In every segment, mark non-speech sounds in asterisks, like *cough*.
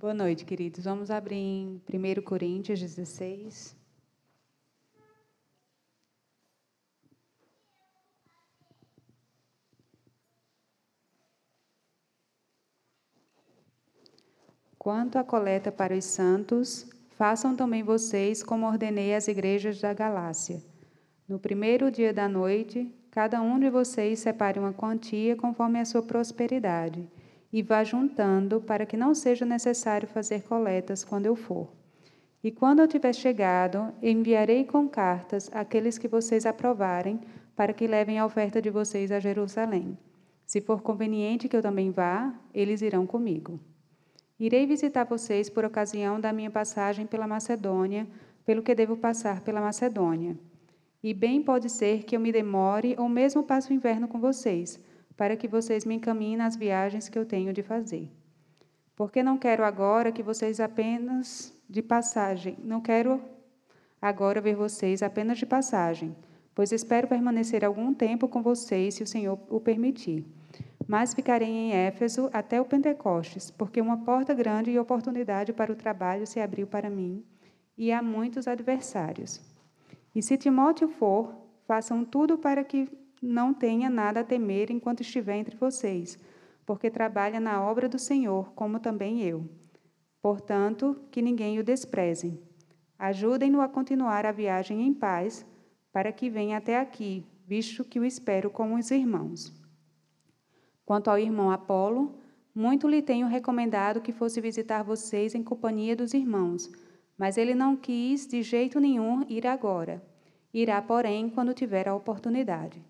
Boa noite, queridos. Vamos abrir em 1 Coríntios 16. Quanto à coleta para os santos, façam também vocês como ordenei às igrejas da Galácia. No primeiro dia da noite, cada um de vocês separe uma quantia conforme a sua prosperidade, e vá juntando, para que não seja necessário fazer coletas quando eu for. E quando eu tiver chegado, enviarei com cartas aqueles que vocês aprovarem, para que levem a oferta de vocês a Jerusalém. Se for conveniente que eu também vá, eles irão comigo. Irei visitar vocês por ocasião da minha passagem pela Macedônia, pelo que devo passar pela Macedônia. E bem pode ser que eu me demore ou mesmo passe o inverno com vocês, para que vocês me encaminhem nas viagens que eu tenho de fazer. Porque não quero agora que vocês apenas de passagem, não quero agora ver vocês apenas de passagem, pois espero permanecer algum tempo com vocês, se o Senhor o permitir mas ficarei em Éfeso até o Pentecostes, porque uma porta grande e oportunidade para o trabalho se abriu para mim, e há muitos adversários. E se Timóteo for, façam tudo para que não tenha nada a temer enquanto estiver entre vocês, porque trabalha na obra do Senhor, como também eu. Portanto, que ninguém o despreze. Ajudem-no a continuar a viagem em paz, para que venha até aqui, visto que o espero com os irmãos. Quanto ao irmão Apolo, muito lhe tenho recomendado que fosse visitar vocês em companhia dos irmãos, mas ele não quis de jeito nenhum ir agora. Irá, porém, quando tiver a oportunidade.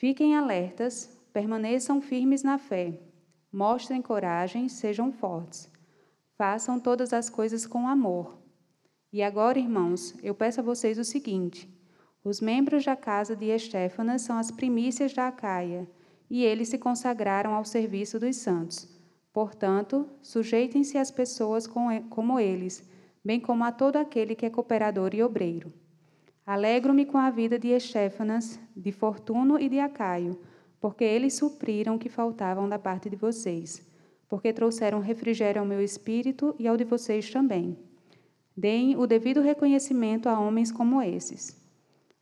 Fiquem alertas, permaneçam firmes na fé, mostrem coragem, sejam fortes. Façam todas as coisas com amor. E agora, irmãos, eu peço a vocês o seguinte: os membros da casa de Estéfanas são as primícias da Acaia e eles se consagraram ao serviço dos santos. Portanto, sujeitem-se às pessoas como eles, bem como a todo aquele que é cooperador e obreiro. Alegro-me com a vida de Estéfanas, de Fortuno e de Acaio, porque eles supriram o que faltavam da parte de vocês, porque trouxeram refrigério ao meu espírito e ao de vocês também. Deem o devido reconhecimento a homens como esses.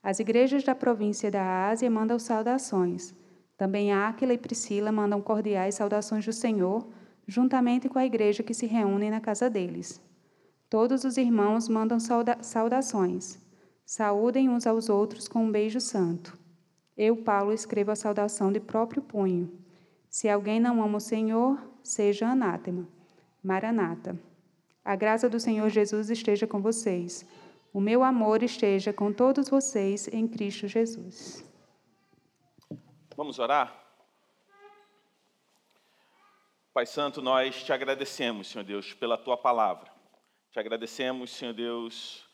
As igrejas da província da Ásia mandam saudações. Também Áquila e Priscila mandam cordiais saudações do Senhor, juntamente com a igreja que se reúne na casa deles. Todos os irmãos mandam sauda saudações. Saúdem uns aos outros com um beijo santo. Eu, Paulo, escrevo a saudação de próprio punho. Se alguém não ama o Senhor, seja anátema. Maranata. A graça do Senhor Jesus esteja com vocês. O meu amor esteja com todos vocês em Cristo Jesus. Vamos orar? Pai Santo, nós te agradecemos, Senhor Deus, pela tua palavra. Te agradecemos, Senhor Deus,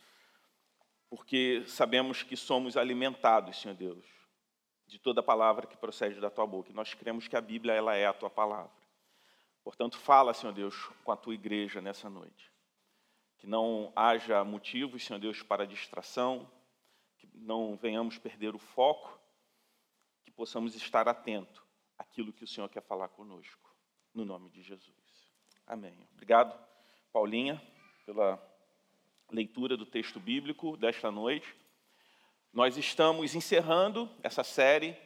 porque sabemos que somos alimentados, Senhor Deus, de toda palavra que procede da tua boca. Nós cremos que a Bíblia ela é a tua palavra. Portanto, fala, Senhor Deus, com a tua igreja nessa noite. Que não haja motivos, Senhor Deus, para distração, que não venhamos perder o foco possamos estar atento àquilo que o Senhor quer falar conosco, no nome de Jesus. Amém. Obrigado, Paulinha, pela leitura do texto bíblico desta noite. Nós estamos encerrando essa série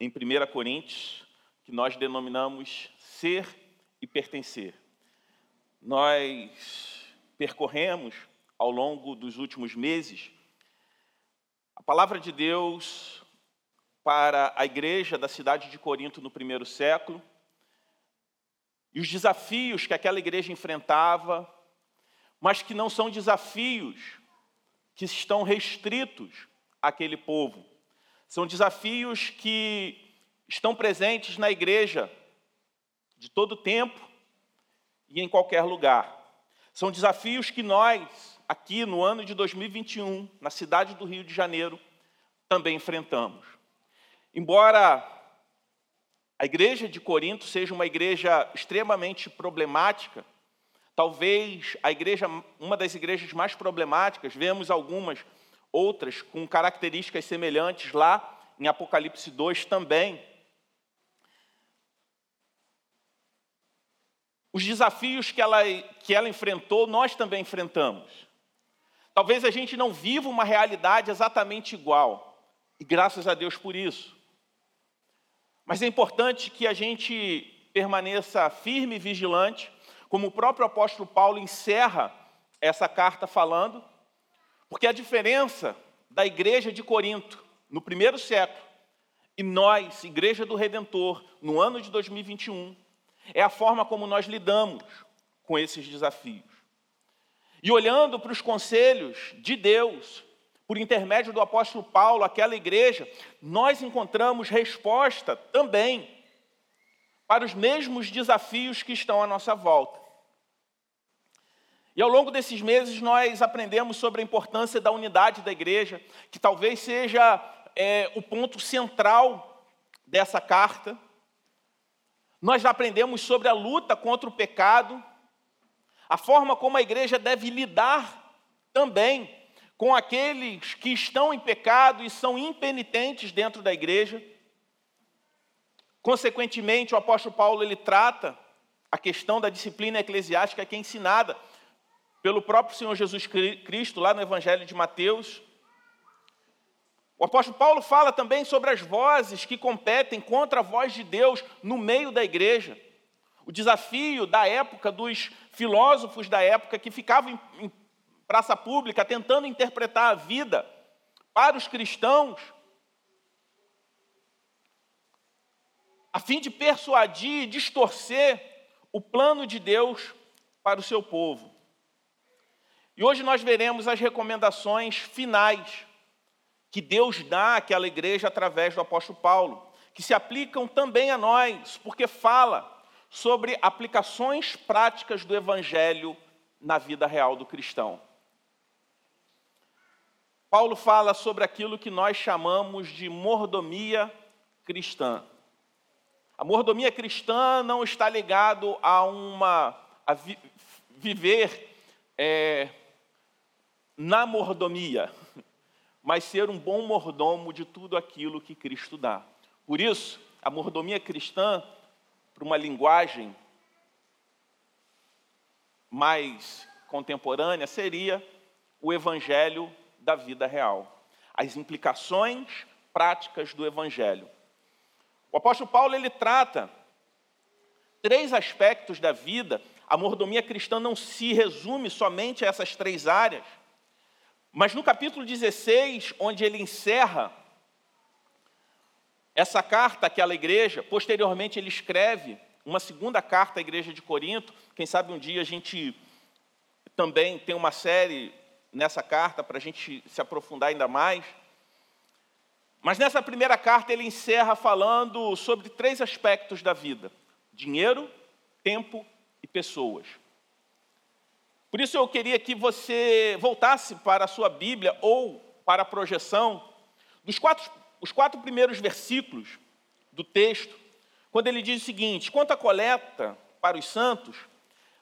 em 1 Coríntios, que nós denominamos Ser e Pertencer. Nós percorremos ao longo dos últimos meses a palavra de Deus para a igreja da cidade de Corinto no primeiro século, e os desafios que aquela igreja enfrentava, mas que não são desafios que estão restritos àquele povo. São desafios que estão presentes na igreja de todo tempo e em qualquer lugar. São desafios que nós, aqui no ano de 2021, na cidade do Rio de Janeiro, também enfrentamos. Embora a igreja de Corinto seja uma igreja extremamente problemática, talvez a igreja, uma das igrejas mais problemáticas, vemos algumas outras com características semelhantes lá em Apocalipse 2 também. os desafios que ela, que ela enfrentou, nós também enfrentamos. Talvez a gente não viva uma realidade exatamente igual, e graças a Deus por isso. Mas é importante que a gente permaneça firme e vigilante, como o próprio apóstolo Paulo encerra essa carta falando, porque a diferença da igreja de Corinto no primeiro século e nós, igreja do Redentor, no ano de 2021, é a forma como nós lidamos com esses desafios. E olhando para os conselhos de Deus, por intermédio do apóstolo Paulo, aquela igreja, nós encontramos resposta também para os mesmos desafios que estão à nossa volta. E ao longo desses meses nós aprendemos sobre a importância da unidade da igreja, que talvez seja é, o ponto central dessa carta. Nós aprendemos sobre a luta contra o pecado, a forma como a igreja deve lidar também com aqueles que estão em pecado e são impenitentes dentro da igreja. Consequentemente, o apóstolo Paulo ele trata a questão da disciplina eclesiástica que é ensinada pelo próprio Senhor Jesus Cristo lá no Evangelho de Mateus. O apóstolo Paulo fala também sobre as vozes que competem contra a voz de Deus no meio da igreja. O desafio da época dos filósofos da época que ficavam em praça pública tentando interpretar a vida para os cristãos, a fim de persuadir e distorcer o plano de Deus para o seu povo. E hoje nós veremos as recomendações finais que Deus dá àquela igreja através do apóstolo Paulo, que se aplicam também a nós, porque fala sobre aplicações práticas do evangelho na vida real do cristão. Paulo fala sobre aquilo que nós chamamos de mordomia cristã. A mordomia cristã não está ligado a uma a vi, viver é, na mordomia, *laughs* mas ser um bom mordomo de tudo aquilo que Cristo dá. Por isso, a mordomia cristã, para uma linguagem mais contemporânea, seria o evangelho da vida real, as implicações práticas do evangelho. O apóstolo Paulo ele trata três aspectos da vida. A mordomia cristã não se resume somente a essas três áreas, mas no capítulo 16, onde ele encerra essa carta àquela igreja, posteriormente ele escreve uma segunda carta à igreja de Corinto. Quem sabe um dia a gente também tem uma série nessa carta para a gente se aprofundar ainda mais. Mas nessa primeira carta ele encerra falando sobre três aspectos da vida: dinheiro, tempo e pessoas. Por isso eu queria que você voltasse para a sua Bíblia ou para a projeção dos quatro, os quatro primeiros versículos do texto, quando ele diz o seguinte: quanto à coleta para os santos,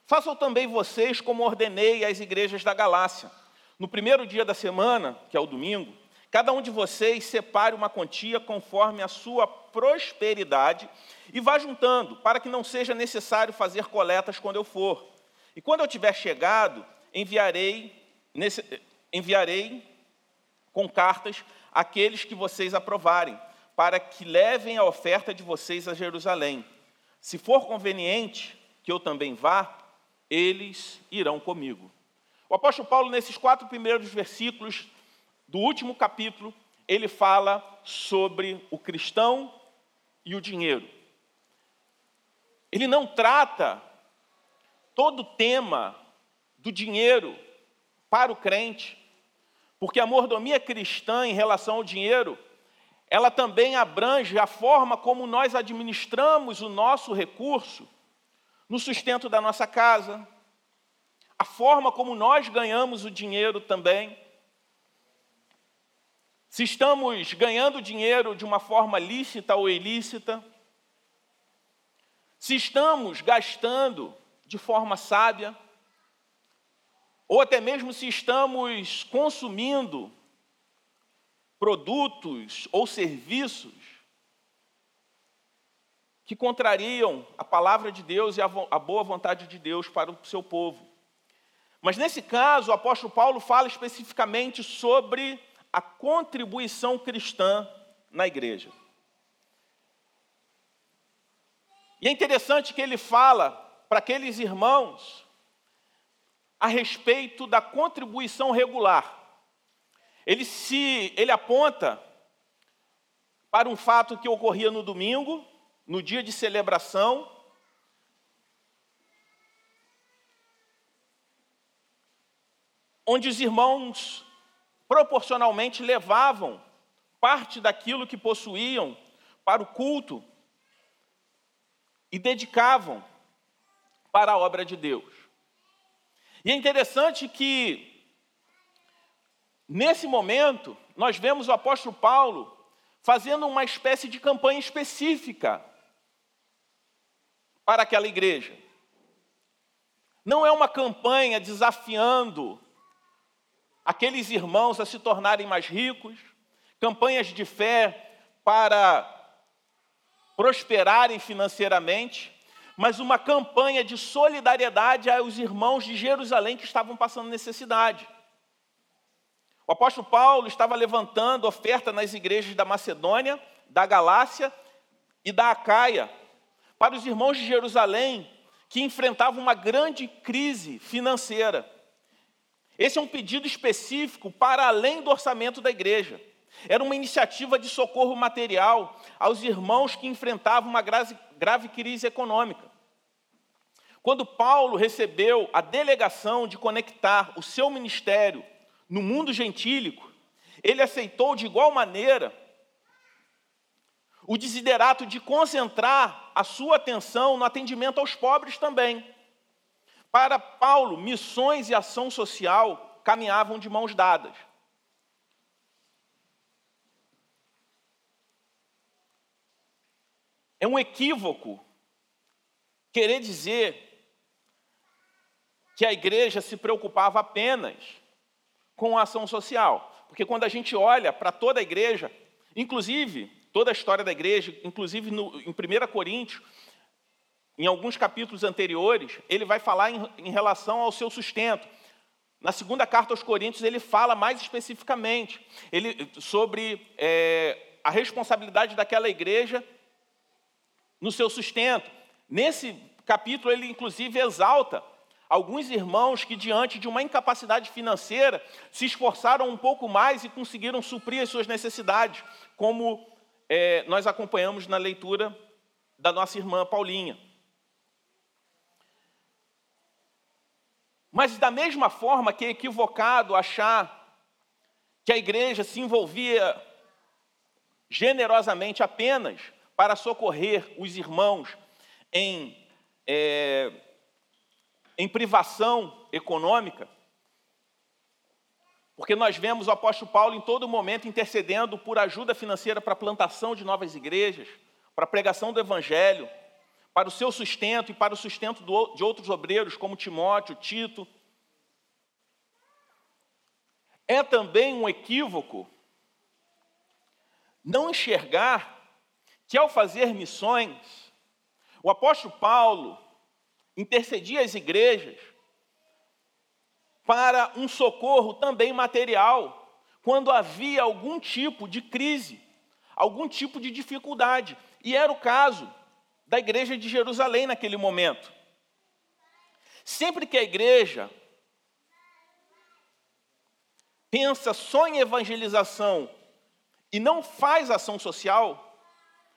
façam também vocês como ordenei às igrejas da Galácia. No primeiro dia da semana, que é o domingo, Cada um de vocês separe uma quantia conforme a sua prosperidade e vá juntando, para que não seja necessário fazer coletas quando eu for. E quando eu tiver chegado, enviarei, nesse, enviarei com cartas aqueles que vocês aprovarem, para que levem a oferta de vocês a Jerusalém. Se for conveniente que eu também vá, eles irão comigo. O apóstolo Paulo, nesses quatro primeiros versículos, do último capítulo, ele fala sobre o cristão e o dinheiro. Ele não trata todo o tema do dinheiro para o crente, porque a mordomia cristã em relação ao dinheiro, ela também abrange a forma como nós administramos o nosso recurso no sustento da nossa casa, a forma como nós ganhamos o dinheiro também. Se estamos ganhando dinheiro de uma forma lícita ou ilícita, se estamos gastando de forma sábia, ou até mesmo se estamos consumindo produtos ou serviços que contrariam a palavra de Deus e a boa vontade de Deus para o seu povo. Mas nesse caso, o apóstolo Paulo fala especificamente sobre a contribuição cristã na igreja. E é interessante que ele fala para aqueles irmãos a respeito da contribuição regular. Ele se ele aponta para um fato que ocorria no domingo, no dia de celebração, onde os irmãos proporcionalmente levavam parte daquilo que possuíam para o culto e dedicavam para a obra de Deus. E é interessante que, nesse momento, nós vemos o apóstolo Paulo fazendo uma espécie de campanha específica para aquela igreja. Não é uma campanha desafiando aqueles irmãos a se tornarem mais ricos, campanhas de fé para prosperarem financeiramente, mas uma campanha de solidariedade aos irmãos de Jerusalém que estavam passando necessidade. O apóstolo Paulo estava levantando oferta nas igrejas da Macedônia, da Galácia e da Acaia, para os irmãos de Jerusalém que enfrentavam uma grande crise financeira. Esse é um pedido específico para além do orçamento da igreja. Era uma iniciativa de socorro material aos irmãos que enfrentavam uma grave, crise econômica. Quando Paulo recebeu a delegação de conectar o seu ministério no mundo gentílico, ele aceitou de igual maneira o desiderato de concentrar a sua atenção no atendimento aos pobres também. Para Paulo, missões e ação social caminhavam de mãos dadas. É um equívoco querer dizer que a igreja se preocupava apenas com a ação social. Porque quando a gente olha para toda a igreja, inclusive toda a história da igreja, inclusive no, em 1 Coríntios, em alguns capítulos anteriores, ele vai falar em, em relação ao seu sustento. Na segunda carta aos Coríntios, ele fala mais especificamente ele, sobre é, a responsabilidade daquela igreja no seu sustento. Nesse capítulo, ele inclusive exalta alguns irmãos que, diante de uma incapacidade financeira, se esforçaram um pouco mais e conseguiram suprir as suas necessidades, como é, nós acompanhamos na leitura da nossa irmã Paulinha. Mas da mesma forma que é equivocado achar que a igreja se envolvia generosamente apenas para socorrer os irmãos em, é, em privação econômica, porque nós vemos o apóstolo Paulo em todo momento intercedendo por ajuda financeira para a plantação de novas igrejas, para a pregação do evangelho, para o seu sustento e para o sustento de outros obreiros, como Timóteo, Tito. É também um equívoco não enxergar que, ao fazer missões, o apóstolo Paulo intercedia as igrejas para um socorro também material, quando havia algum tipo de crise, algum tipo de dificuldade. E era o caso da igreja de Jerusalém naquele momento. Sempre que a igreja pensa só em evangelização e não faz ação social,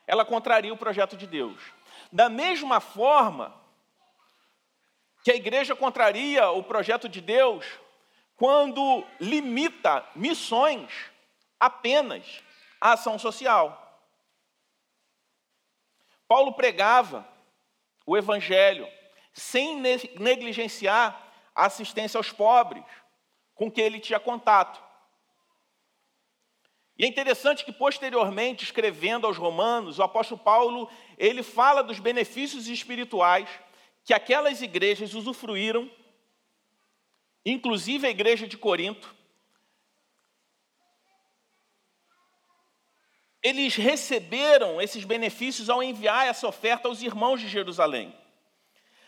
ela contraria o projeto de Deus. Da mesma forma que a igreja contraria o projeto de Deus quando limita missões apenas à ação social. Paulo pregava o evangelho sem negligenciar a assistência aos pobres, com que ele tinha contato. E é interessante que posteriormente, escrevendo aos romanos, o apóstolo Paulo, ele fala dos benefícios espirituais que aquelas igrejas usufruíram, inclusive a igreja de Corinto, eles receberam esses benefícios ao enviar essa oferta aos irmãos de Jerusalém.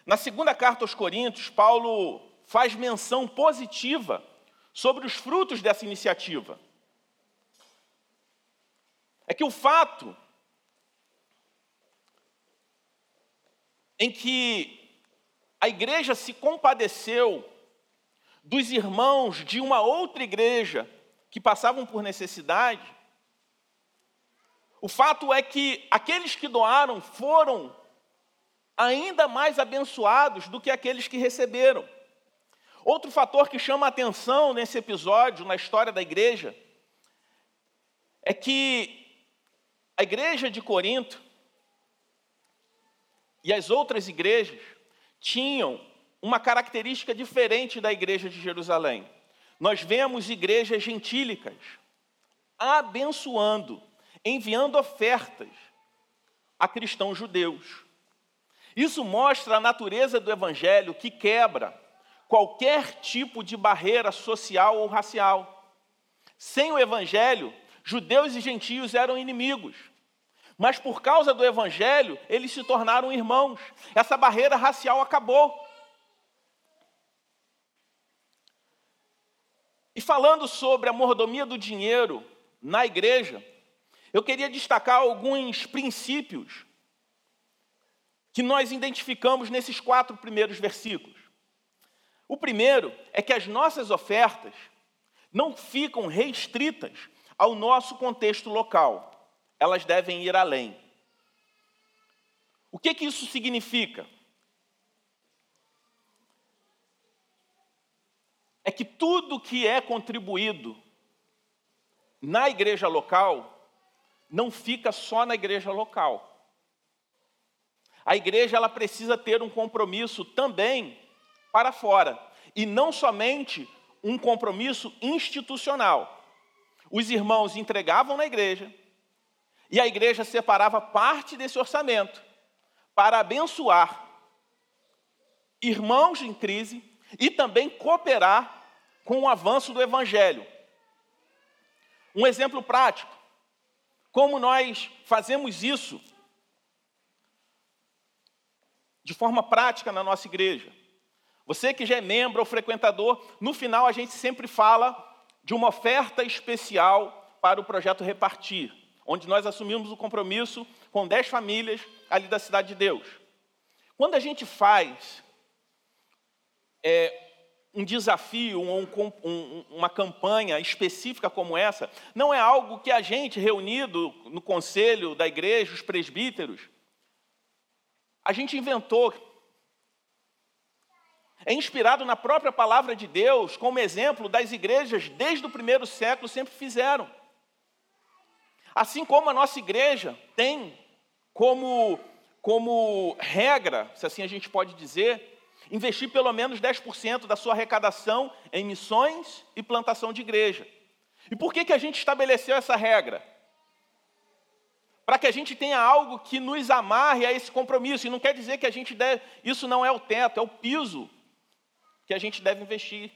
Na segunda carta aos Coríntios, Paulo faz menção positiva sobre os frutos dessa iniciativa. É que o fato em que a igreja se compadeceu dos irmãos de uma outra igreja que passavam por necessidade, o fato é que aqueles que doaram foram ainda mais abençoados do que aqueles que receberam. Outro fator que chama a atenção nesse episódio, na história da igreja, é que a igreja de Corinto e as outras igrejas tinham uma característica diferente da igreja de Jerusalém. Nós vemos igrejas gentílicas abençoando, enviando ofertas a cristãos judeus. Isso mostra a natureza do evangelho que quebra qualquer tipo de barreira social ou racial. Sem o evangelho, judeus e gentios eram inimigos. Mas por causa do evangelho, eles se tornaram irmãos. Essa barreira racial acabou. E falando sobre a mordomia do dinheiro na igreja, eu queria destacar alguns princípios que nós identificamos nesses quatro primeiros versículos. O primeiro é que as nossas ofertas não ficam restritas ao nosso contexto local, elas devem ir além. O que, que isso significa? É que tudo que é contribuído na igreja local não fica só na igreja local. A igreja ela precisa ter um compromisso também para fora, e não somente um compromisso institucional. Os irmãos entregavam na igreja, e a igreja separava parte desse orçamento para abençoar irmãos em crise e também cooperar com o avanço do evangelho. Um exemplo prático: como nós fazemos isso de forma prática na nossa igreja. Você que já é membro ou frequentador, no final a gente sempre fala de uma oferta especial para o projeto Repartir, onde nós assumimos o compromisso com 10 famílias ali da cidade de Deus. Quando a gente faz é, um desafio, um, um, uma campanha específica como essa, não é algo que a gente, reunido no conselho da igreja, os presbíteros, a gente inventou. É inspirado na própria palavra de Deus, como exemplo das igrejas desde o primeiro século sempre fizeram. Assim como a nossa igreja tem como, como regra, se assim a gente pode dizer, investir pelo menos 10% da sua arrecadação em missões e plantação de igreja. E por que, que a gente estabeleceu essa regra? Para que a gente tenha algo que nos amarre a esse compromisso. E não quer dizer que a gente deve, isso não é o teto, é o piso que a gente deve investir.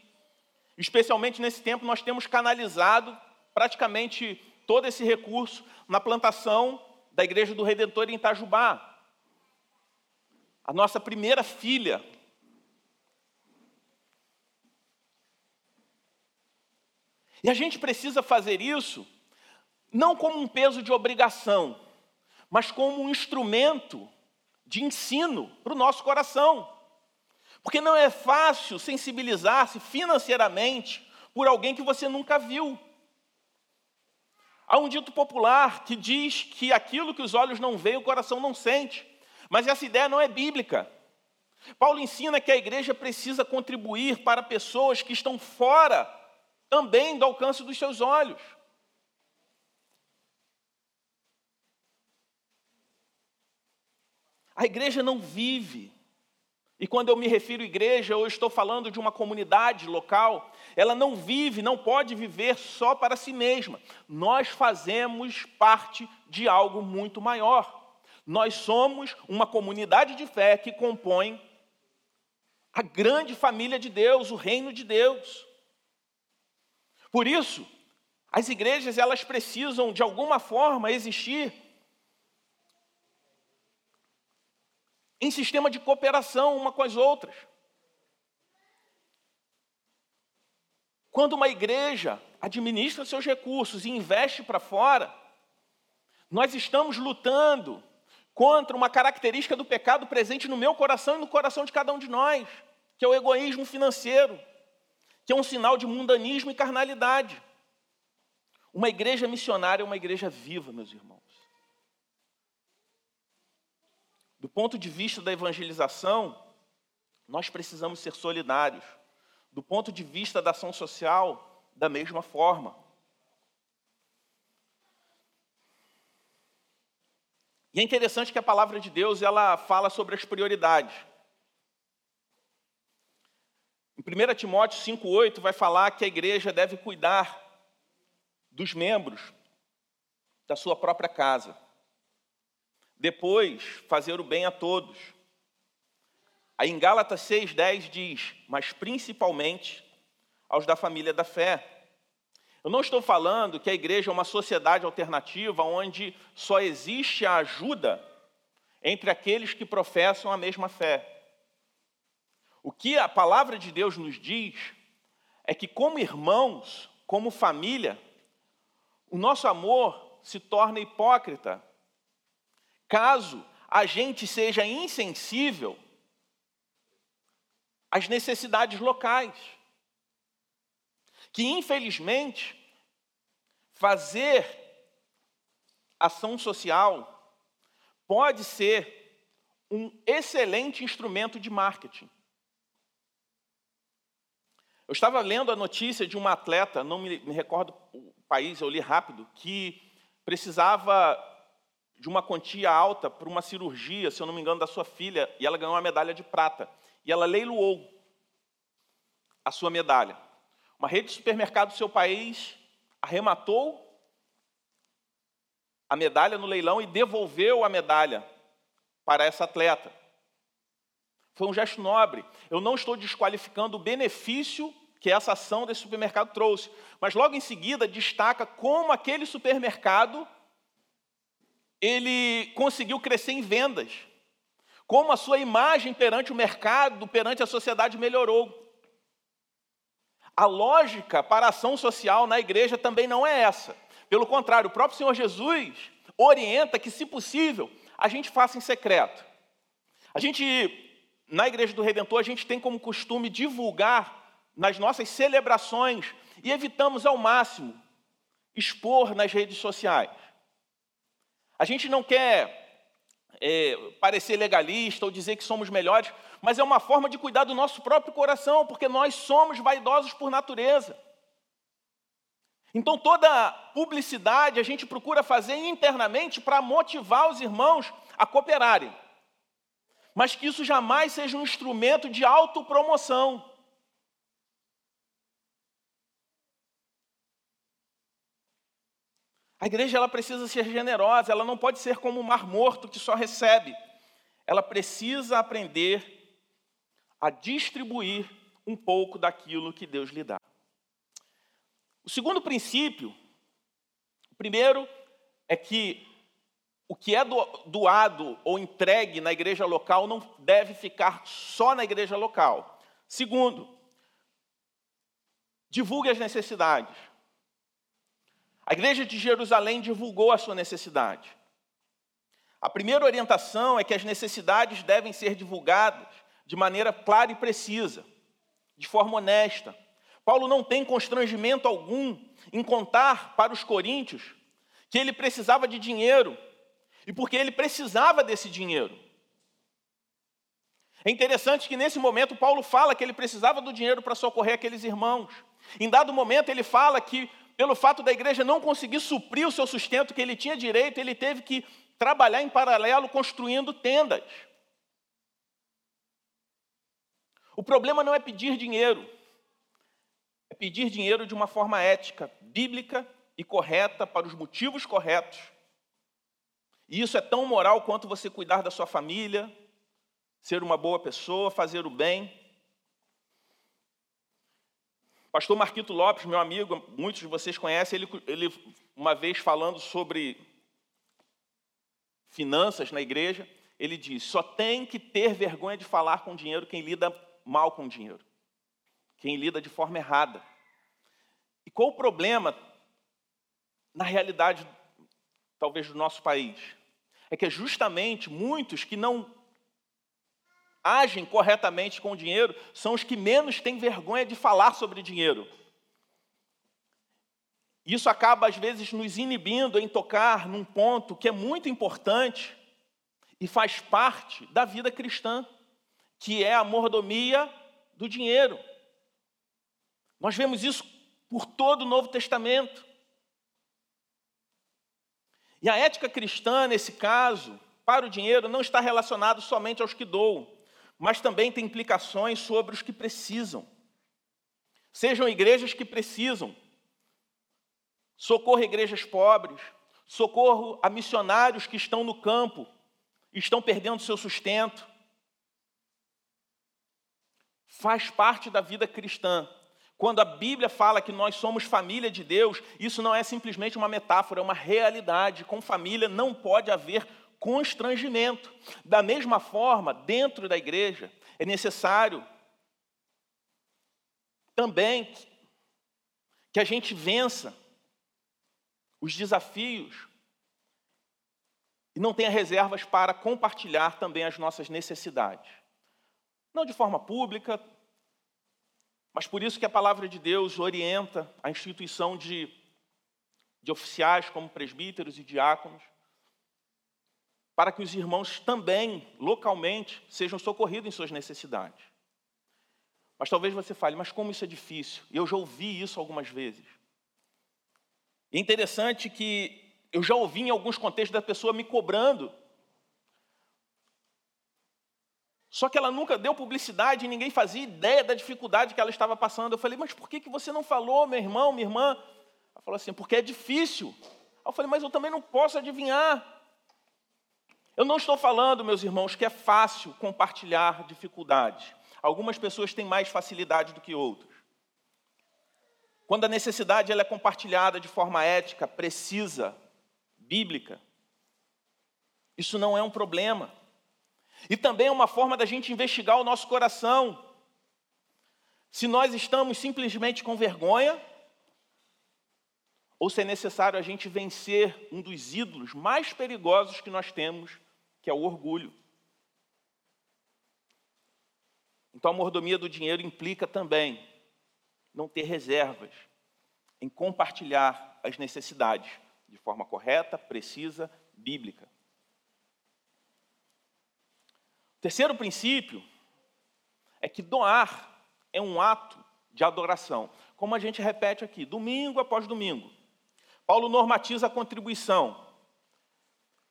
Especialmente nesse tempo, nós temos canalizado praticamente todo esse recurso na plantação da Igreja do Redentor em Itajubá. A nossa primeira filha E a gente precisa fazer isso não como um peso de obrigação, mas como um instrumento de ensino para o nosso coração. Porque não é fácil sensibilizar-se financeiramente por alguém que você nunca viu. Há um dito popular que diz que aquilo que os olhos não veem, o coração não sente. Mas essa ideia não é bíblica. Paulo ensina que a igreja precisa contribuir para pessoas que estão fora também do alcance dos seus olhos. A igreja não vive, e quando eu me refiro à igreja, eu estou falando de uma comunidade local, ela não vive, não pode viver só para si mesma. Nós fazemos parte de algo muito maior. Nós somos uma comunidade de fé que compõe a grande família de Deus, o reino de Deus. Por isso, As igrejas, elas precisam, de alguma forma, existir em sistema de cooperação uma com as outras. Quando uma igreja administra seus recursos e investe para fora, nós estamos lutando contra uma característica do pecado presente no meu coração e no coração de cada um de nós, que é o egoísmo financeiro, que é um sinal de mundanismo e carnalidade. Uma igreja missionária é uma igreja viva, meus irmãos. Do ponto de vista da evangelização, nós precisamos ser solidários. Do ponto de vista da ação social, da mesma forma. E é interessante que a palavra de Deus ela fala sobre as prioridades. Em 1 Timóteo 5,8 vai falar que a igreja deve cuidar dos membros da sua própria casa. Depois, fazer o bem a todos. Aí em Gálatas 6,10 diz: Mas principalmente aos da família da fé. Eu não estou falando que a igreja é uma sociedade alternativa onde só existe a ajuda entre aqueles que professam a mesma fé. O que a palavra de Deus nos diz é que, como irmãos, como família, o nosso amor se torna hipócrita caso a gente seja insensível às necessidades locais. Que, infelizmente, fazer ação social pode ser um excelente instrumento de marketing. Eu estava lendo a notícia de uma atleta, não me, me recordo o país, eu li rápido, que precisava de uma quantia alta para uma cirurgia, se eu não me engano, da sua filha, e ela ganhou uma medalha de prata. E ela leiloou a sua medalha. Uma rede de supermercado do seu país arrematou a medalha no leilão e devolveu a medalha para essa atleta. Foi um gesto nobre. Eu não estou desqualificando o benefício que essa ação desse supermercado trouxe, mas logo em seguida destaca como aquele supermercado ele conseguiu crescer em vendas, como a sua imagem perante o mercado, perante a sociedade melhorou. A lógica para a ação social na igreja também não é essa. Pelo contrário, o próprio Senhor Jesus orienta que, se possível, a gente faça em secreto. A gente na Igreja do Redentor, a gente tem como costume divulgar nas nossas celebrações e evitamos ao máximo expor nas redes sociais. A gente não quer é, parecer legalista ou dizer que somos melhores, mas é uma forma de cuidar do nosso próprio coração, porque nós somos vaidosos por natureza. Então, toda publicidade a gente procura fazer internamente para motivar os irmãos a cooperarem mas que isso jamais seja um instrumento de autopromoção. A igreja ela precisa ser generosa, ela não pode ser como um mar morto que só recebe. Ela precisa aprender a distribuir um pouco daquilo que Deus lhe dá. O segundo princípio, o primeiro é que o que é doado ou entregue na igreja local não deve ficar só na igreja local. Segundo, divulgue as necessidades. A igreja de Jerusalém divulgou a sua necessidade. A primeira orientação é que as necessidades devem ser divulgadas de maneira clara e precisa, de forma honesta. Paulo não tem constrangimento algum em contar para os coríntios que ele precisava de dinheiro e porque ele precisava desse dinheiro. É interessante que nesse momento Paulo fala que ele precisava do dinheiro para socorrer aqueles irmãos. Em dado momento ele fala que pelo fato da igreja não conseguir suprir o seu sustento que ele tinha direito, ele teve que trabalhar em paralelo construindo tendas. O problema não é pedir dinheiro, é pedir dinheiro de uma forma ética, bíblica e correta, para os motivos corretos, e isso é tão moral quanto você cuidar da sua família, ser uma boa pessoa, fazer o bem. Pastor Marquito Lopes, meu amigo, muitos de vocês conhecem, ele, ele uma vez falando sobre finanças na igreja, ele diz: só tem que ter vergonha de falar com dinheiro quem lida mal com dinheiro, quem lida de forma errada. E qual o problema, na realidade, talvez do nosso país? É que é justamente muitos que não agem corretamente com o dinheiro são os que menos têm vergonha de falar sobre dinheiro. Isso acaba, às vezes, nos inibindo em tocar num ponto que é muito importante e faz parte da vida cristã, que é a mordomia do dinheiro. Nós vemos isso por todo o Novo Testamento. E a ética cristã, nesse caso, para o dinheiro, não está relacionado somente aos que doam, mas também tem implicações sobre os que precisam. Sejam igrejas que precisam, socorro a igrejas pobres, socorro a missionários que estão no campo, estão perdendo seu sustento. Faz parte da vida cristã. Quando a Bíblia fala que nós somos família de Deus, isso não é simplesmente uma metáfora, é uma realidade. Com família não pode haver constrangimento. Da mesma forma, dentro da igreja, é necessário também que a gente vença os desafios e não tenha reservas para compartilhar também as nossas necessidades. Não de forma pública, mas por isso que a palavra de Deus orienta a instituição de, de oficiais como presbíteros e diáconos, para que os irmãos também, localmente, sejam socorridos em suas necessidades. Mas talvez você fale, mas como isso é difícil? E eu já ouvi isso algumas vezes. é interessante que eu já ouvi em alguns contextos da pessoa me cobrando. Só que ela nunca deu publicidade e ninguém fazia ideia da dificuldade que ela estava passando. Eu falei, mas por que, que você não falou, meu irmão, minha irmã? Ela falou assim, porque é difícil. Eu falei, mas eu também não posso adivinhar. Eu não estou falando, meus irmãos, que é fácil compartilhar dificuldades. Algumas pessoas têm mais facilidade do que outras. Quando a necessidade ela é compartilhada de forma ética, precisa, bíblica. Isso não é um problema. E também é uma forma da gente investigar o nosso coração. Se nós estamos simplesmente com vergonha, ou se é necessário a gente vencer um dos ídolos mais perigosos que nós temos, que é o orgulho. Então a mordomia do dinheiro implica também não ter reservas, em compartilhar as necessidades de forma correta, precisa, bíblica. O terceiro princípio é que doar é um ato de adoração. Como a gente repete aqui, domingo após domingo. Paulo normatiza a contribuição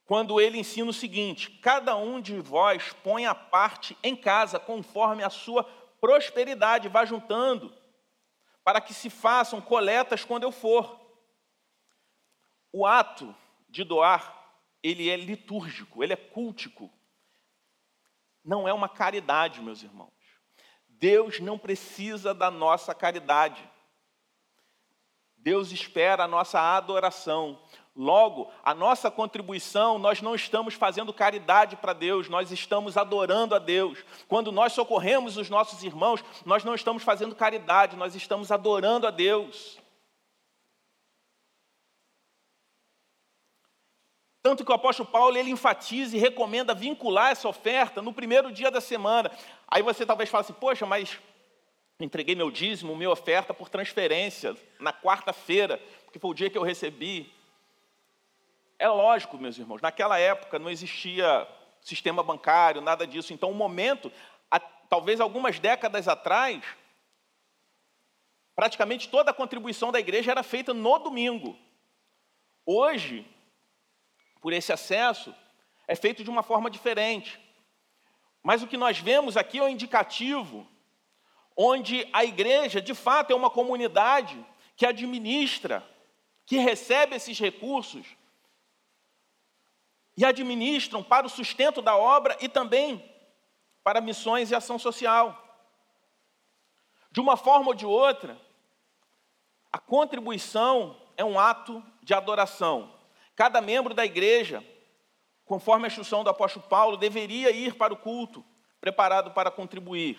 quando ele ensina o seguinte: cada um de vós põe a parte em casa conforme a sua prosperidade, vá juntando, para que se façam coletas quando eu for. O ato de doar, ele é litúrgico, ele é cultico. Não é uma caridade, meus irmãos. Deus não precisa da nossa caridade. Deus espera a nossa adoração. Logo, a nossa contribuição, nós não estamos fazendo caridade para Deus, nós estamos adorando a Deus. Quando nós socorremos os nossos irmãos, nós não estamos fazendo caridade, nós estamos adorando a Deus. Tanto que o apóstolo Paulo ele enfatiza e recomenda vincular essa oferta no primeiro dia da semana. Aí você talvez fale assim: poxa, mas entreguei meu dízimo, minha oferta por transferência na quarta-feira, porque foi o dia que eu recebi. É lógico, meus irmãos, naquela época não existia sistema bancário, nada disso. Então, o momento, talvez algumas décadas atrás, praticamente toda a contribuição da igreja era feita no domingo. Hoje, por esse acesso é feito de uma forma diferente. Mas o que nós vemos aqui é um indicativo onde a igreja, de fato, é uma comunidade que administra, que recebe esses recursos e administram para o sustento da obra e também para missões e ação social. De uma forma ou de outra, A contribuição é um ato de adoração. Cada membro da igreja, conforme a instrução do apóstolo Paulo, deveria ir para o culto preparado para contribuir,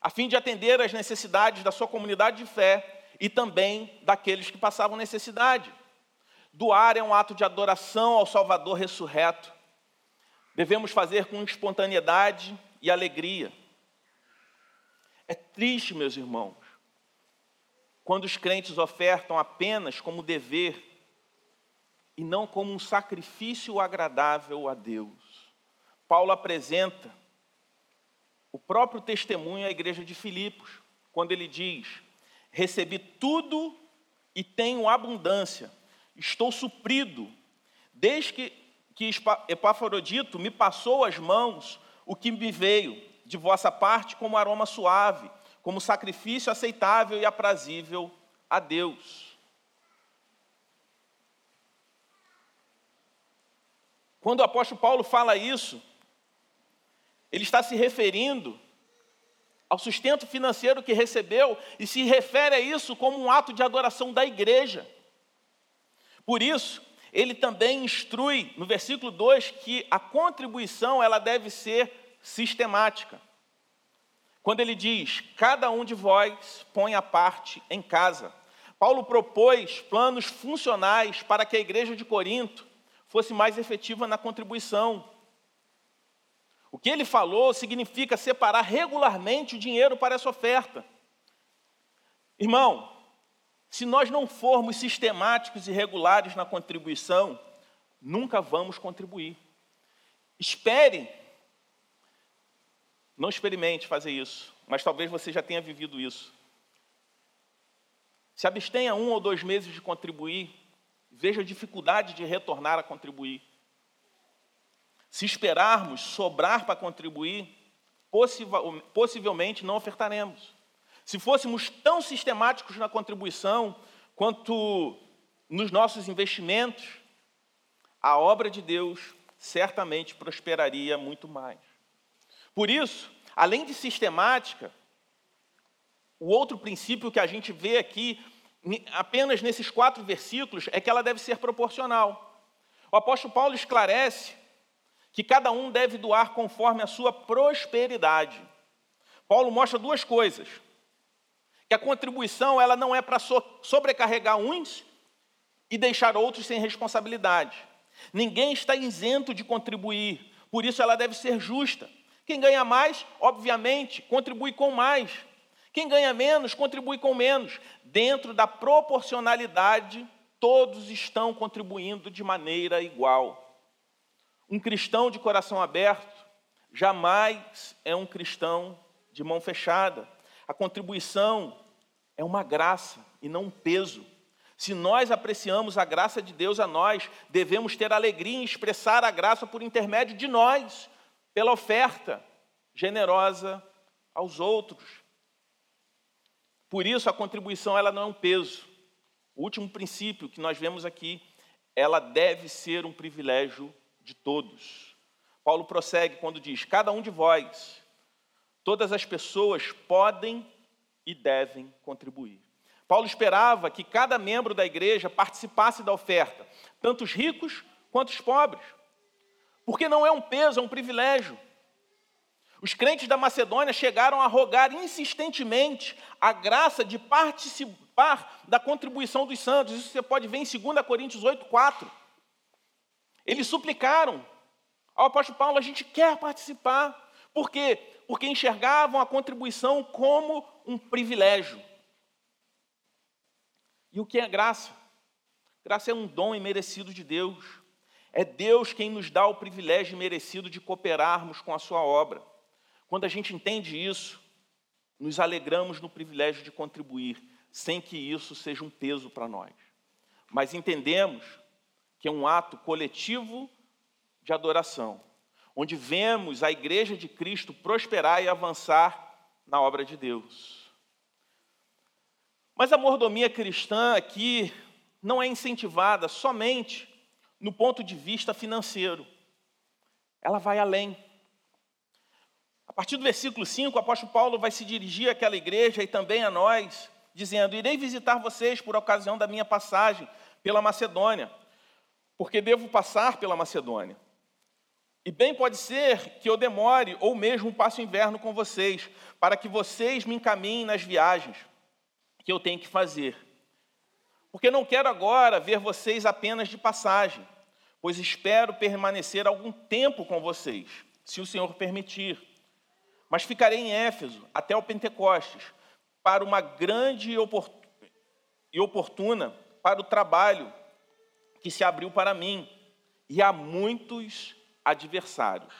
a fim de atender às necessidades da sua comunidade de fé e também daqueles que passavam necessidade. Doar é um ato de adoração ao Salvador ressurreto. Devemos fazer com espontaneidade e alegria. É triste, meus irmãos, quando os crentes ofertam apenas como dever e não como um sacrifício agradável a Deus. Paulo apresenta o próprio testemunho à igreja de Filipos, quando ele diz: Recebi tudo e tenho abundância, estou suprido, desde que, que Epafrodito me passou as mãos o que me veio de vossa parte como aroma suave, como sacrifício aceitável e aprazível a Deus. Quando o apóstolo Paulo fala isso, ele está se referindo ao sustento financeiro que recebeu e se refere a isso como um ato de adoração da igreja. Por isso, ele também instrui no versículo 2 que a contribuição ela deve ser sistemática. Quando ele diz: "Cada um de vós põe a parte em casa". Paulo propôs planos funcionais para que a igreja de Corinto fosse mais efetiva na contribuição. O que ele falou significa separar regularmente o dinheiro para essa oferta. Irmão, se nós não formos sistemáticos e regulares na contribuição, nunca vamos contribuir. Espere, não experimente fazer isso, mas talvez você já tenha vivido isso. Se abstenha um ou dois meses de contribuir, veja a dificuldade de retornar a contribuir. Se esperarmos sobrar para contribuir, possivelmente não ofertaremos. Se fôssemos tão sistemáticos na contribuição quanto nos nossos investimentos, a obra de Deus certamente prosperaria muito mais. Por isso, além de sistemática, o outro princípio que a gente vê aqui, apenas nesses quatro versículos, é que ela deve ser proporcional. O apóstolo Paulo esclarece que cada um deve doar conforme a sua prosperidade. Paulo mostra duas coisas: que a contribuição ela não é para sobrecarregar uns e deixar outros sem responsabilidade. Ninguém está isento de contribuir, por isso ela deve ser justa. Quem ganha mais, obviamente, contribui com mais. Quem ganha menos, contribui com menos. Dentro da proporcionalidade, todos estão contribuindo de maneira igual. Um cristão de coração aberto jamais é um cristão de mão fechada. A contribuição é uma graça e não um peso. Se nós apreciamos a graça de Deus a nós, devemos ter alegria em expressar a graça por intermédio de nós, pela oferta generosa aos outros. Por isso a contribuição ela não é um peso. O último princípio que nós vemos aqui, ela deve ser um privilégio de todos. Paulo prossegue quando diz: Cada um de vós, todas as pessoas podem e devem contribuir. Paulo esperava que cada membro da igreja participasse da oferta, tanto os ricos quanto os pobres, porque não é um peso, é um privilégio. Os crentes da Macedônia chegaram a rogar insistentemente a graça de participar da contribuição dos santos. Isso você pode ver em 2 Coríntios 8, 4. Eles suplicaram ao apóstolo Paulo: a gente quer participar. Por quê? Porque enxergavam a contribuição como um privilégio. E o que é graça? Graça é um dom imerecido de Deus. É Deus quem nos dá o privilégio merecido de cooperarmos com a sua obra. Quando a gente entende isso, nos alegramos no privilégio de contribuir, sem que isso seja um peso para nós. Mas entendemos que é um ato coletivo de adoração, onde vemos a igreja de Cristo prosperar e avançar na obra de Deus. Mas a mordomia cristã aqui não é incentivada somente no ponto de vista financeiro. Ela vai além. A partir do versículo 5, o apóstolo Paulo vai se dirigir àquela igreja e também a nós, dizendo: Irei visitar vocês por ocasião da minha passagem pela Macedônia, porque devo passar pela Macedônia. E bem pode ser que eu demore ou mesmo passe o inverno com vocês, para que vocês me encaminhem nas viagens que eu tenho que fazer. Porque não quero agora ver vocês apenas de passagem, pois espero permanecer algum tempo com vocês, se o Senhor permitir. Mas ficarei em Éfeso até o Pentecostes, para uma grande e oportuna para o trabalho que se abriu para mim, e há muitos adversários.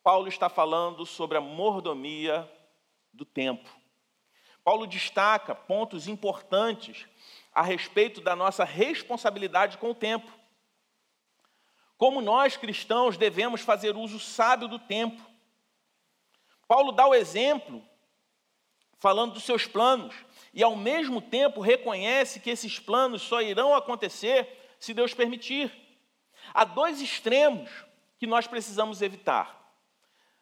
Paulo está falando sobre a mordomia do tempo. Paulo destaca pontos importantes a respeito da nossa responsabilidade com o tempo. Como nós cristãos devemos fazer uso sábio do tempo. Paulo dá o exemplo, falando dos seus planos, e ao mesmo tempo reconhece que esses planos só irão acontecer se Deus permitir. Há dois extremos que nós precisamos evitar: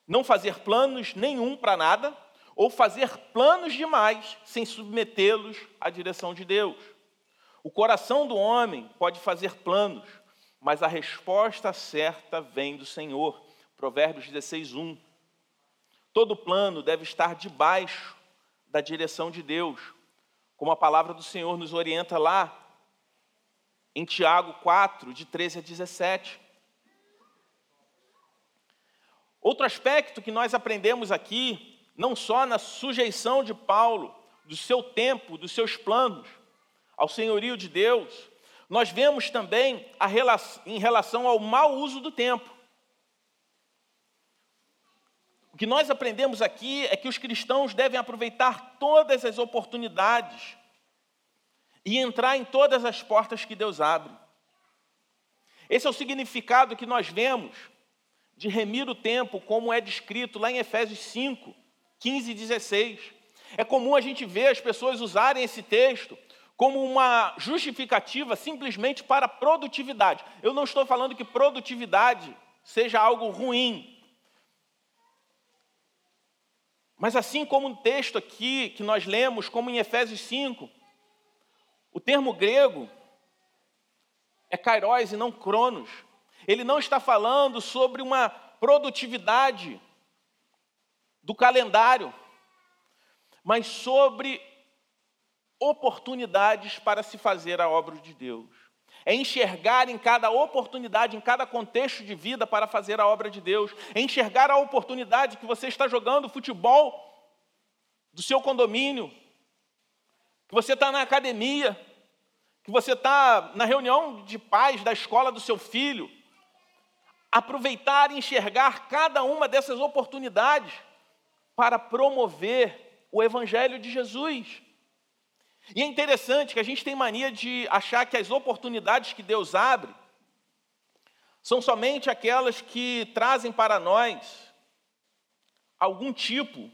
não fazer planos nenhum para nada, ou fazer planos demais sem submetê-los à direção de Deus. O coração do homem pode fazer planos, mas a resposta certa vem do Senhor. Provérbios 16, 1. Todo plano deve estar debaixo da direção de Deus, como a palavra do Senhor nos orienta lá em Tiago 4, de 13 a 17. Outro aspecto que nós aprendemos aqui, não só na sujeição de Paulo, do seu tempo, dos seus planos, ao senhorio de Deus, nós vemos também relação, em relação ao mau uso do tempo. O que nós aprendemos aqui é que os cristãos devem aproveitar todas as oportunidades e entrar em todas as portas que Deus abre. Esse é o significado que nós vemos de remir o tempo, como é descrito lá em Efésios 5, 15 e 16. É comum a gente ver as pessoas usarem esse texto como uma justificativa simplesmente para produtividade. Eu não estou falando que produtividade seja algo ruim. Mas assim como um texto aqui que nós lemos, como em Efésios 5, o termo grego é kairos e não cronos. Ele não está falando sobre uma produtividade do calendário, mas sobre oportunidades para se fazer a obra de Deus. É enxergar em cada oportunidade, em cada contexto de vida para fazer a obra de Deus. É enxergar a oportunidade que você está jogando futebol do seu condomínio, que você está na academia, que você está na reunião de pais da escola do seu filho, aproveitar e enxergar cada uma dessas oportunidades para promover o Evangelho de Jesus. E é interessante que a gente tem mania de achar que as oportunidades que Deus abre são somente aquelas que trazem para nós algum tipo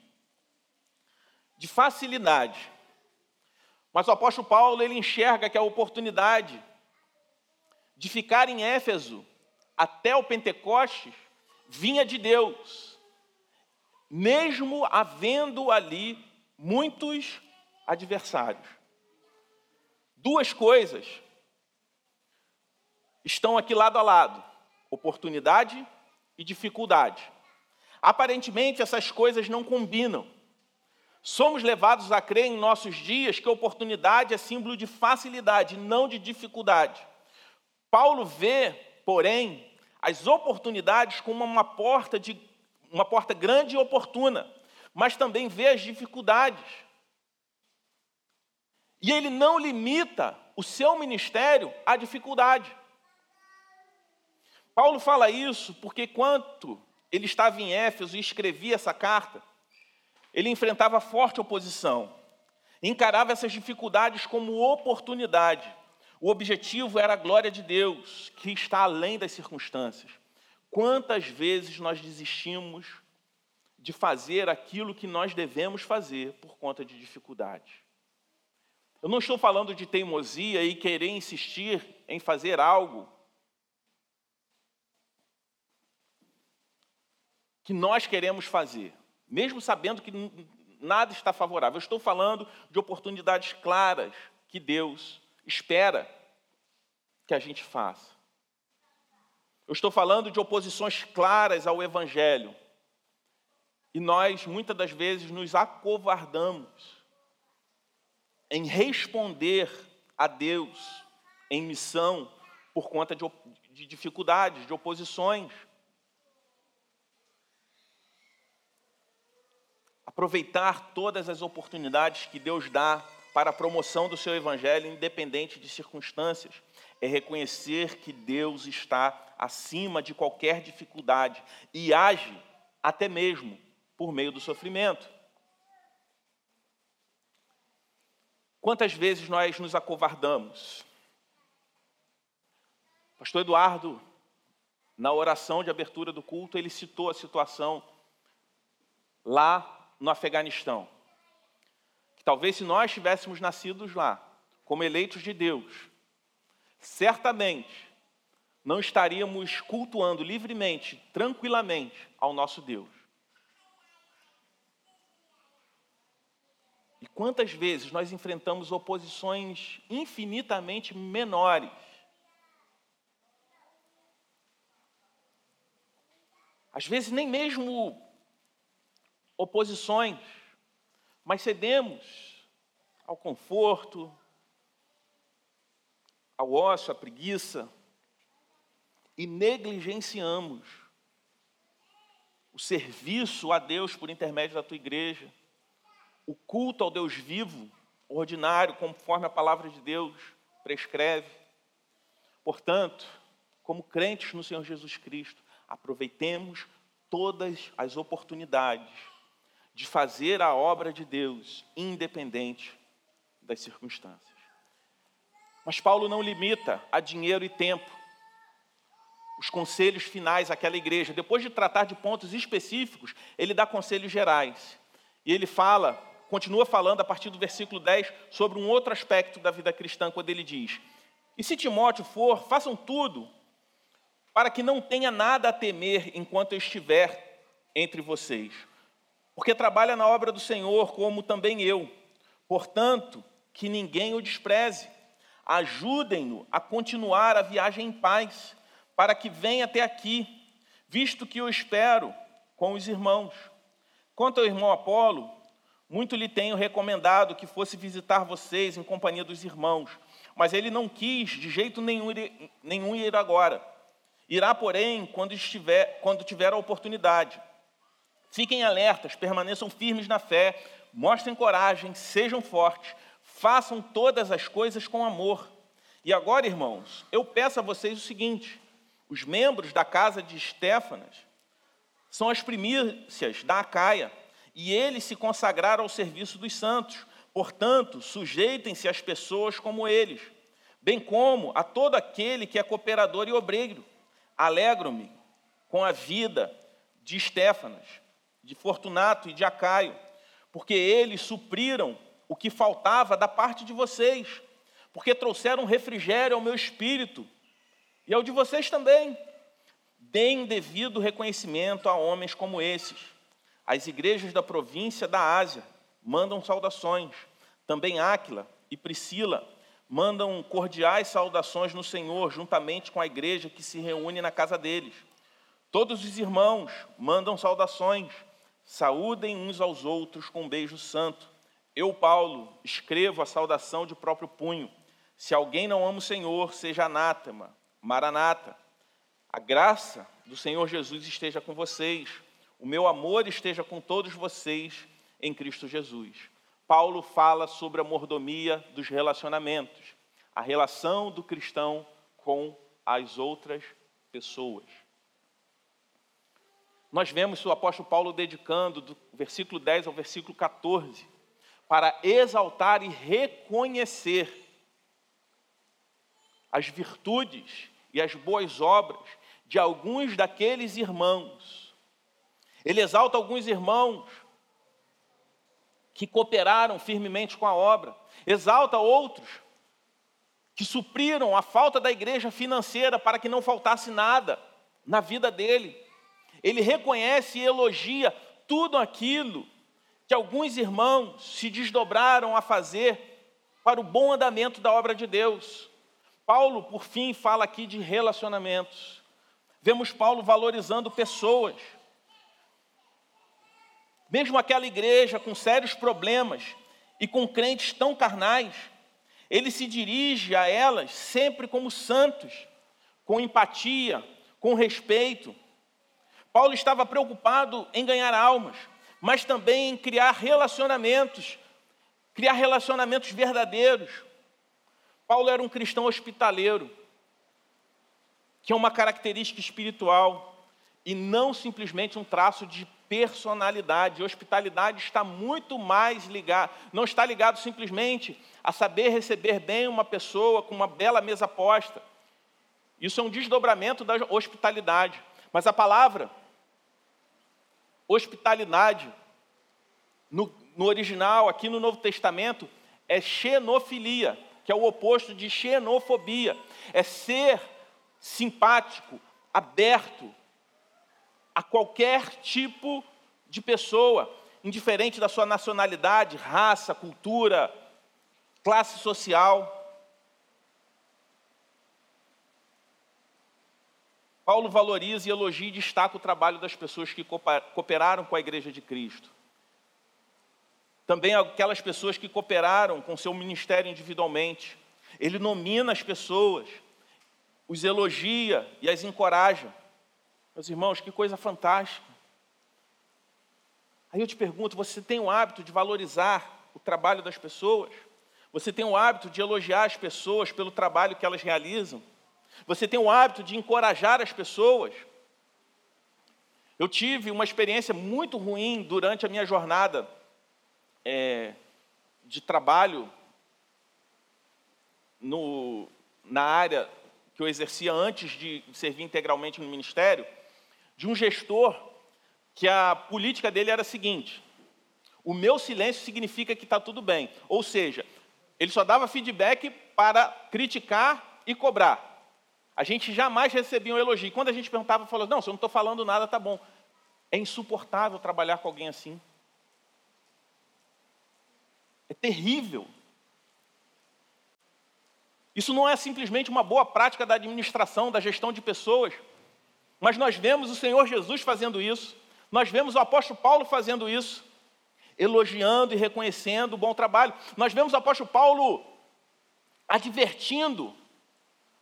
de facilidade. Mas o apóstolo Paulo ele enxerga que a oportunidade de ficar em Éfeso até o Pentecostes vinha de Deus, mesmo havendo ali muitos adversários. Duas coisas estão aqui lado a lado: oportunidade e dificuldade. Aparentemente, essas coisas não combinam. Somos levados a crer em nossos dias que a oportunidade é símbolo de facilidade, não de dificuldade. Paulo vê, porém, as oportunidades como uma porta de uma porta grande e oportuna, mas também vê as dificuldades. E ele não limita o seu ministério à dificuldade. Paulo fala isso porque quando ele estava em Éfeso e escrevia essa carta, ele enfrentava forte oposição, encarava essas dificuldades como oportunidade o objetivo era a glória de Deus, que está além das circunstâncias. Quantas vezes nós desistimos de fazer aquilo que nós devemos fazer por conta de dificuldades? Eu não estou falando de teimosia e querer insistir em fazer algo que nós queremos fazer, mesmo sabendo que nada está favorável. Eu estou falando de oportunidades claras que Deus espera que a gente faça. Eu estou falando de oposições claras ao Evangelho. E nós, muitas das vezes, nos acovardamos em responder a Deus em missão por conta de, de dificuldades, de oposições. Aproveitar todas as oportunidades que Deus dá para a promoção do seu evangelho, independente de circunstâncias, é reconhecer que Deus está acima de qualquer dificuldade e age até mesmo por meio do sofrimento. Quantas vezes nós nos acovardamos? Pastor Eduardo, na oração de abertura do culto, ele citou a situação lá no Afeganistão. Que talvez se nós tivéssemos nascidos lá, como eleitos de Deus, certamente não estaríamos cultuando livremente, tranquilamente ao nosso Deus. E quantas vezes nós enfrentamos oposições infinitamente menores? Às vezes nem mesmo oposições, mas cedemos ao conforto, ao ócio, à preguiça e negligenciamos o serviço a Deus por intermédio da tua igreja o culto ao Deus vivo, ordinário, conforme a palavra de Deus prescreve. Portanto, como crentes no Senhor Jesus Cristo, aproveitemos todas as oportunidades de fazer a obra de Deus, independente das circunstâncias. Mas Paulo não limita a dinheiro e tempo os conselhos finais àquela igreja. Depois de tratar de pontos específicos, ele dá conselhos gerais. E ele fala continua falando a partir do versículo 10 sobre um outro aspecto da vida cristã, quando ele diz: E se Timóteo for, façam tudo para que não tenha nada a temer enquanto eu estiver entre vocês, porque trabalha na obra do Senhor, como também eu. Portanto, que ninguém o despreze. Ajudem-no a continuar a viagem em paz, para que venha até aqui, visto que eu espero com os irmãos. Quanto ao irmão Apolo, muito lhe tenho recomendado que fosse visitar vocês em companhia dos irmãos, mas ele não quis de jeito nenhum ir, nenhum ir agora. Irá, porém, quando, estiver, quando tiver a oportunidade. Fiquem alertas, permaneçam firmes na fé, mostrem coragem, sejam fortes, façam todas as coisas com amor. E agora, irmãos, eu peço a vocês o seguinte: os membros da casa de Estéfanas são as primícias da Acaia e eles se consagraram ao serviço dos santos. Portanto, sujeitem-se às pessoas como eles, bem como a todo aquele que é cooperador e obreiro. Alegro-me com a vida de Estéfanas, de Fortunato e de Acaio, porque eles supriram o que faltava da parte de vocês, porque trouxeram refrigério ao meu espírito e ao de vocês também. Deem devido reconhecimento a homens como esses as igrejas da província da Ásia mandam saudações. Também Áquila e Priscila mandam cordiais saudações no Senhor, juntamente com a igreja que se reúne na casa deles. Todos os irmãos mandam saudações. Saúdem uns aos outros com um beijo santo. Eu, Paulo, escrevo a saudação de próprio punho. Se alguém não ama o Senhor, seja anátema, maranata. A graça do Senhor Jesus esteja com vocês. O meu amor esteja com todos vocês em Cristo Jesus. Paulo fala sobre a mordomia dos relacionamentos, a relação do cristão com as outras pessoas. Nós vemos o apóstolo Paulo dedicando do versículo 10 ao versículo 14 para exaltar e reconhecer as virtudes e as boas obras de alguns daqueles irmãos ele exalta alguns irmãos que cooperaram firmemente com a obra, exalta outros que supriram a falta da igreja financeira para que não faltasse nada na vida dele. Ele reconhece e elogia tudo aquilo que alguns irmãos se desdobraram a fazer para o bom andamento da obra de Deus. Paulo, por fim, fala aqui de relacionamentos. Vemos Paulo valorizando pessoas. Mesmo aquela igreja com sérios problemas e com crentes tão carnais, ele se dirige a elas sempre como santos, com empatia, com respeito. Paulo estava preocupado em ganhar almas, mas também em criar relacionamentos, criar relacionamentos verdadeiros. Paulo era um cristão hospitaleiro, que é uma característica espiritual e não simplesmente um traço de personalidade. Hospitalidade está muito mais ligado, não está ligado simplesmente a saber receber bem uma pessoa com uma bela mesa posta. Isso é um desdobramento da hospitalidade. Mas a palavra hospitalidade, no, no original, aqui no Novo Testamento, é xenofilia, que é o oposto de xenofobia. É ser simpático, aberto, a qualquer tipo de pessoa, indiferente da sua nacionalidade, raça, cultura, classe social. Paulo valoriza e elogia e destaca o trabalho das pessoas que cooperaram com a Igreja de Cristo. Também aquelas pessoas que cooperaram com seu ministério individualmente. Ele nomina as pessoas, os elogia e as encoraja. Meus irmãos, que coisa fantástica. Aí eu te pergunto: você tem o hábito de valorizar o trabalho das pessoas? Você tem o hábito de elogiar as pessoas pelo trabalho que elas realizam? Você tem o hábito de encorajar as pessoas? Eu tive uma experiência muito ruim durante a minha jornada é, de trabalho no, na área que eu exercia antes de servir integralmente no ministério de um gestor que a política dele era a seguinte: o meu silêncio significa que está tudo bem. Ou seja, ele só dava feedback para criticar e cobrar. A gente jamais recebia um elogio. Quando a gente perguntava, falou: Não, se eu não estou falando nada, tá bom. É insuportável trabalhar com alguém assim. É terrível. Isso não é simplesmente uma boa prática da administração, da gestão de pessoas. Mas nós vemos o Senhor Jesus fazendo isso, nós vemos o apóstolo Paulo fazendo isso, elogiando e reconhecendo o bom trabalho. Nós vemos o apóstolo Paulo advertindo,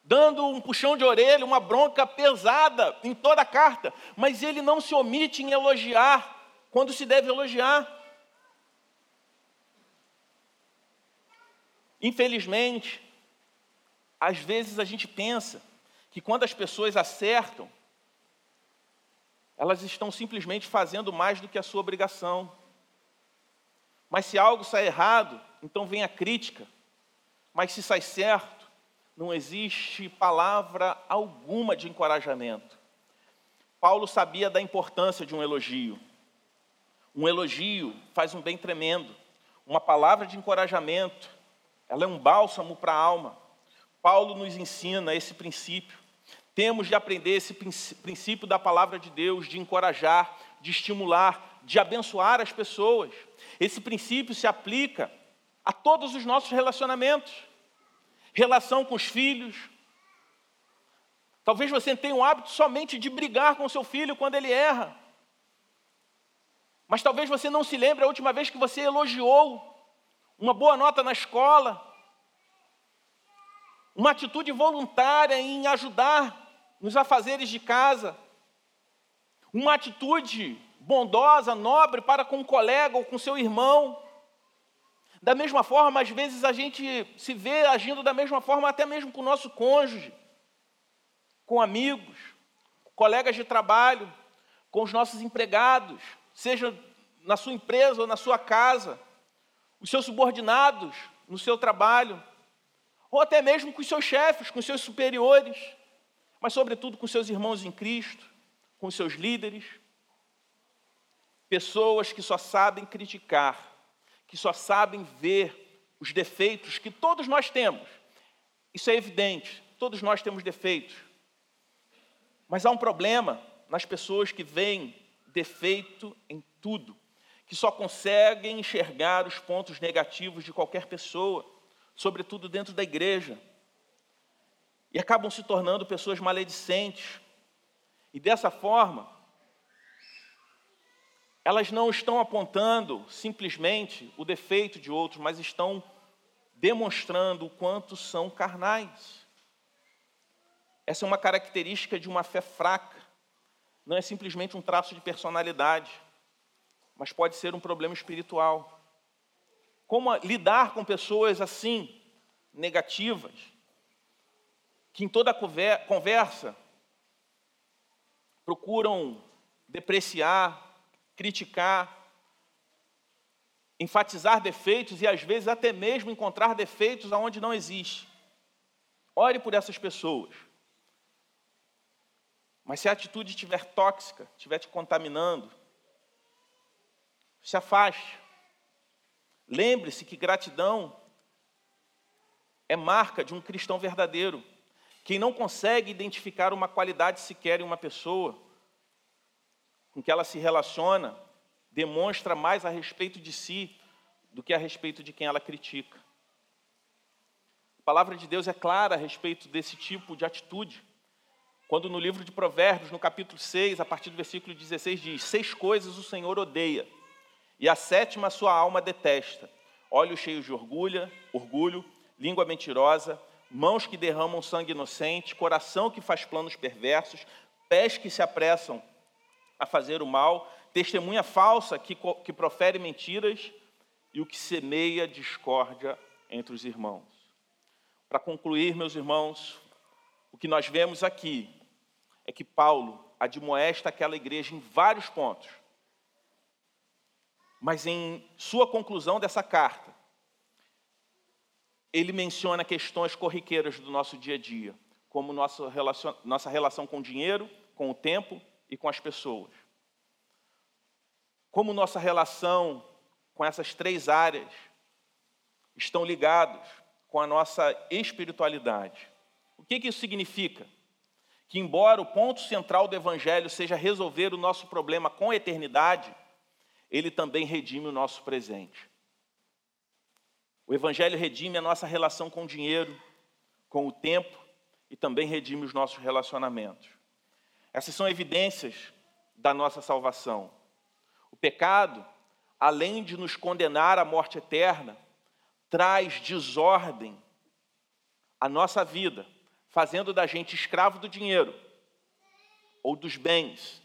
dando um puxão de orelha, uma bronca pesada em toda a carta, mas ele não se omite em elogiar quando se deve elogiar. Infelizmente, às vezes a gente pensa que quando as pessoas acertam, elas estão simplesmente fazendo mais do que a sua obrigação. Mas se algo sai errado, então vem a crítica. Mas se sai certo, não existe palavra alguma de encorajamento. Paulo sabia da importância de um elogio. Um elogio faz um bem tremendo. Uma palavra de encorajamento, ela é um bálsamo para a alma. Paulo nos ensina esse princípio. Temos de aprender esse princípio da palavra de Deus, de encorajar, de estimular, de abençoar as pessoas. Esse princípio se aplica a todos os nossos relacionamentos. Relação com os filhos. Talvez você tenha o hábito somente de brigar com seu filho quando ele erra. Mas talvez você não se lembre a última vez que você elogiou uma boa nota na escola, uma atitude voluntária em ajudar nos afazeres de casa, uma atitude bondosa, nobre para com um colega ou com seu irmão. Da mesma forma, às vezes a gente se vê agindo da mesma forma até mesmo com o nosso cônjuge, com amigos, colegas de trabalho, com os nossos empregados, seja na sua empresa ou na sua casa, os seus subordinados no seu trabalho, ou até mesmo com os seus chefes, com os seus superiores mas, sobretudo, com seus irmãos em Cristo, com seus líderes, pessoas que só sabem criticar, que só sabem ver os defeitos que todos nós temos. Isso é evidente, todos nós temos defeitos. Mas há um problema nas pessoas que veem defeito em tudo, que só conseguem enxergar os pontos negativos de qualquer pessoa, sobretudo dentro da igreja, e acabam se tornando pessoas maledicentes. E dessa forma, elas não estão apontando simplesmente o defeito de outros, mas estão demonstrando o quanto são carnais. Essa é uma característica de uma fé fraca, não é simplesmente um traço de personalidade, mas pode ser um problema espiritual. Como lidar com pessoas assim, negativas, que em toda conversa procuram depreciar, criticar, enfatizar defeitos e às vezes até mesmo encontrar defeitos aonde não existe. Ore por essas pessoas. Mas se a atitude estiver tóxica, estiver te contaminando, se afaste. Lembre-se que gratidão é marca de um cristão verdadeiro. Quem não consegue identificar uma qualidade sequer em uma pessoa com que ela se relaciona, demonstra mais a respeito de si do que a respeito de quem ela critica. A palavra de Deus é clara a respeito desse tipo de atitude. Quando no livro de Provérbios, no capítulo 6, a partir do versículo 16, diz: Seis coisas o Senhor odeia, e a sétima a sua alma detesta: olhos cheios de orgulho, orgulho, língua mentirosa, mãos que derramam sangue inocente, coração que faz planos perversos, pés que se apressam a fazer o mal, testemunha falsa que, que profere mentiras e o que semeia discórdia entre os irmãos. Para concluir, meus irmãos, o que nós vemos aqui é que Paulo admoesta aquela igreja em vários pontos. Mas em sua conclusão dessa carta, ele menciona questões corriqueiras do nosso dia a dia, como nossa relação, nossa relação com o dinheiro, com o tempo e com as pessoas. Como nossa relação com essas três áreas estão ligados com a nossa espiritualidade. O que, que isso significa? Que, embora o ponto central do Evangelho seja resolver o nosso problema com a eternidade, ele também redime o nosso presente. O Evangelho redime a nossa relação com o dinheiro, com o tempo e também redime os nossos relacionamentos. Essas são evidências da nossa salvação. O pecado, além de nos condenar à morte eterna, traz desordem à nossa vida, fazendo da gente escravo do dinheiro ou dos bens,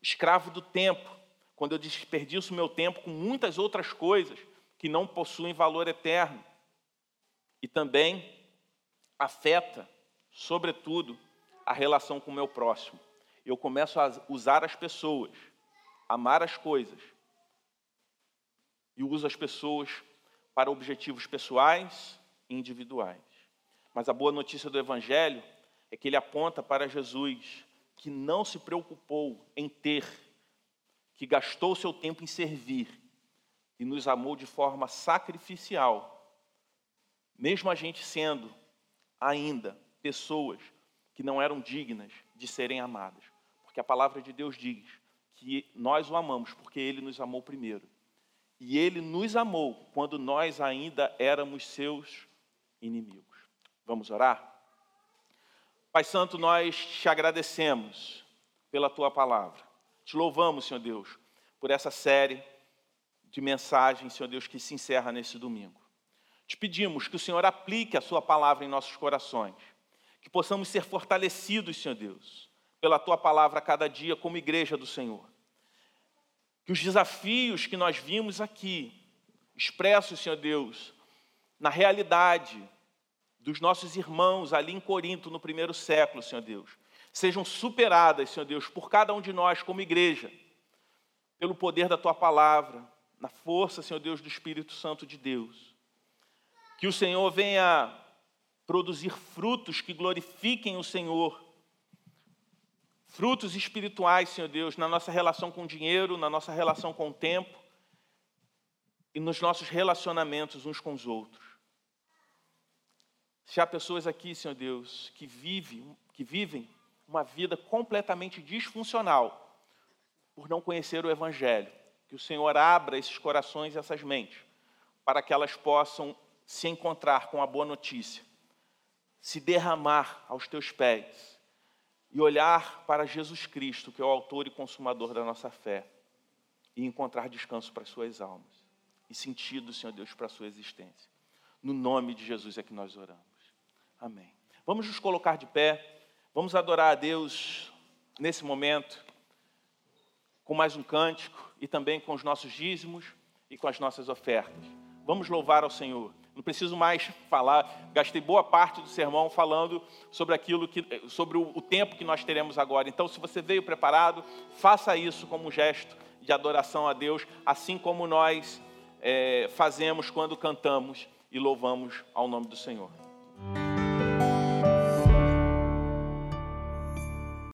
escravo do tempo, quando eu desperdiço meu tempo com muitas outras coisas que não possuem valor eterno. E também afeta, sobretudo, a relação com o meu próximo. Eu começo a usar as pessoas amar as coisas e usa as pessoas para objetivos pessoais e individuais. Mas a boa notícia do Evangelho é que ele aponta para Jesus, que não se preocupou em ter, que gastou seu tempo em servir e nos amou de forma sacrificial, mesmo a gente sendo ainda pessoas que não eram dignas de serem amadas. Porque a palavra de Deus diz que nós o amamos porque ele nos amou primeiro. E ele nos amou quando nós ainda éramos seus inimigos. Vamos orar? Pai Santo, nós te agradecemos pela tua palavra. Te louvamos, Senhor Deus, por essa série de mensagens, Senhor Deus, que se encerra nesse domingo. Te pedimos que o Senhor aplique a sua palavra em nossos corações, que possamos ser fortalecidos, Senhor Deus, pela tua palavra a cada dia como igreja do Senhor que os desafios que nós vimos aqui, expressos, Senhor Deus, na realidade dos nossos irmãos ali em Corinto no primeiro século, Senhor Deus, sejam superadas, Senhor Deus, por cada um de nós como igreja, pelo poder da tua palavra, na força, Senhor Deus, do Espírito Santo de Deus. Que o Senhor venha produzir frutos que glorifiquem o Senhor frutos espirituais, Senhor Deus, na nossa relação com o dinheiro, na nossa relação com o tempo e nos nossos relacionamentos uns com os outros. Se há pessoas aqui, Senhor Deus, que vivem, que vivem uma vida completamente disfuncional, por não conhecer o Evangelho. Que o Senhor abra esses corações e essas mentes para que elas possam se encontrar com a boa notícia, se derramar aos teus pés e olhar para Jesus Cristo, que é o autor e consumador da nossa fé, e encontrar descanso para as suas almas e sentido, Senhor Deus, para a sua existência. No nome de Jesus é que nós oramos. Amém. Vamos nos colocar de pé, vamos adorar a Deus nesse momento, com mais um cântico e também com os nossos dízimos e com as nossas ofertas. Vamos louvar ao Senhor. Não preciso mais falar, gastei boa parte do sermão falando sobre aquilo que, sobre o, o tempo que nós teremos agora. Então, se você veio preparado, faça isso como um gesto de adoração a Deus, assim como nós é, fazemos quando cantamos e louvamos ao nome do Senhor.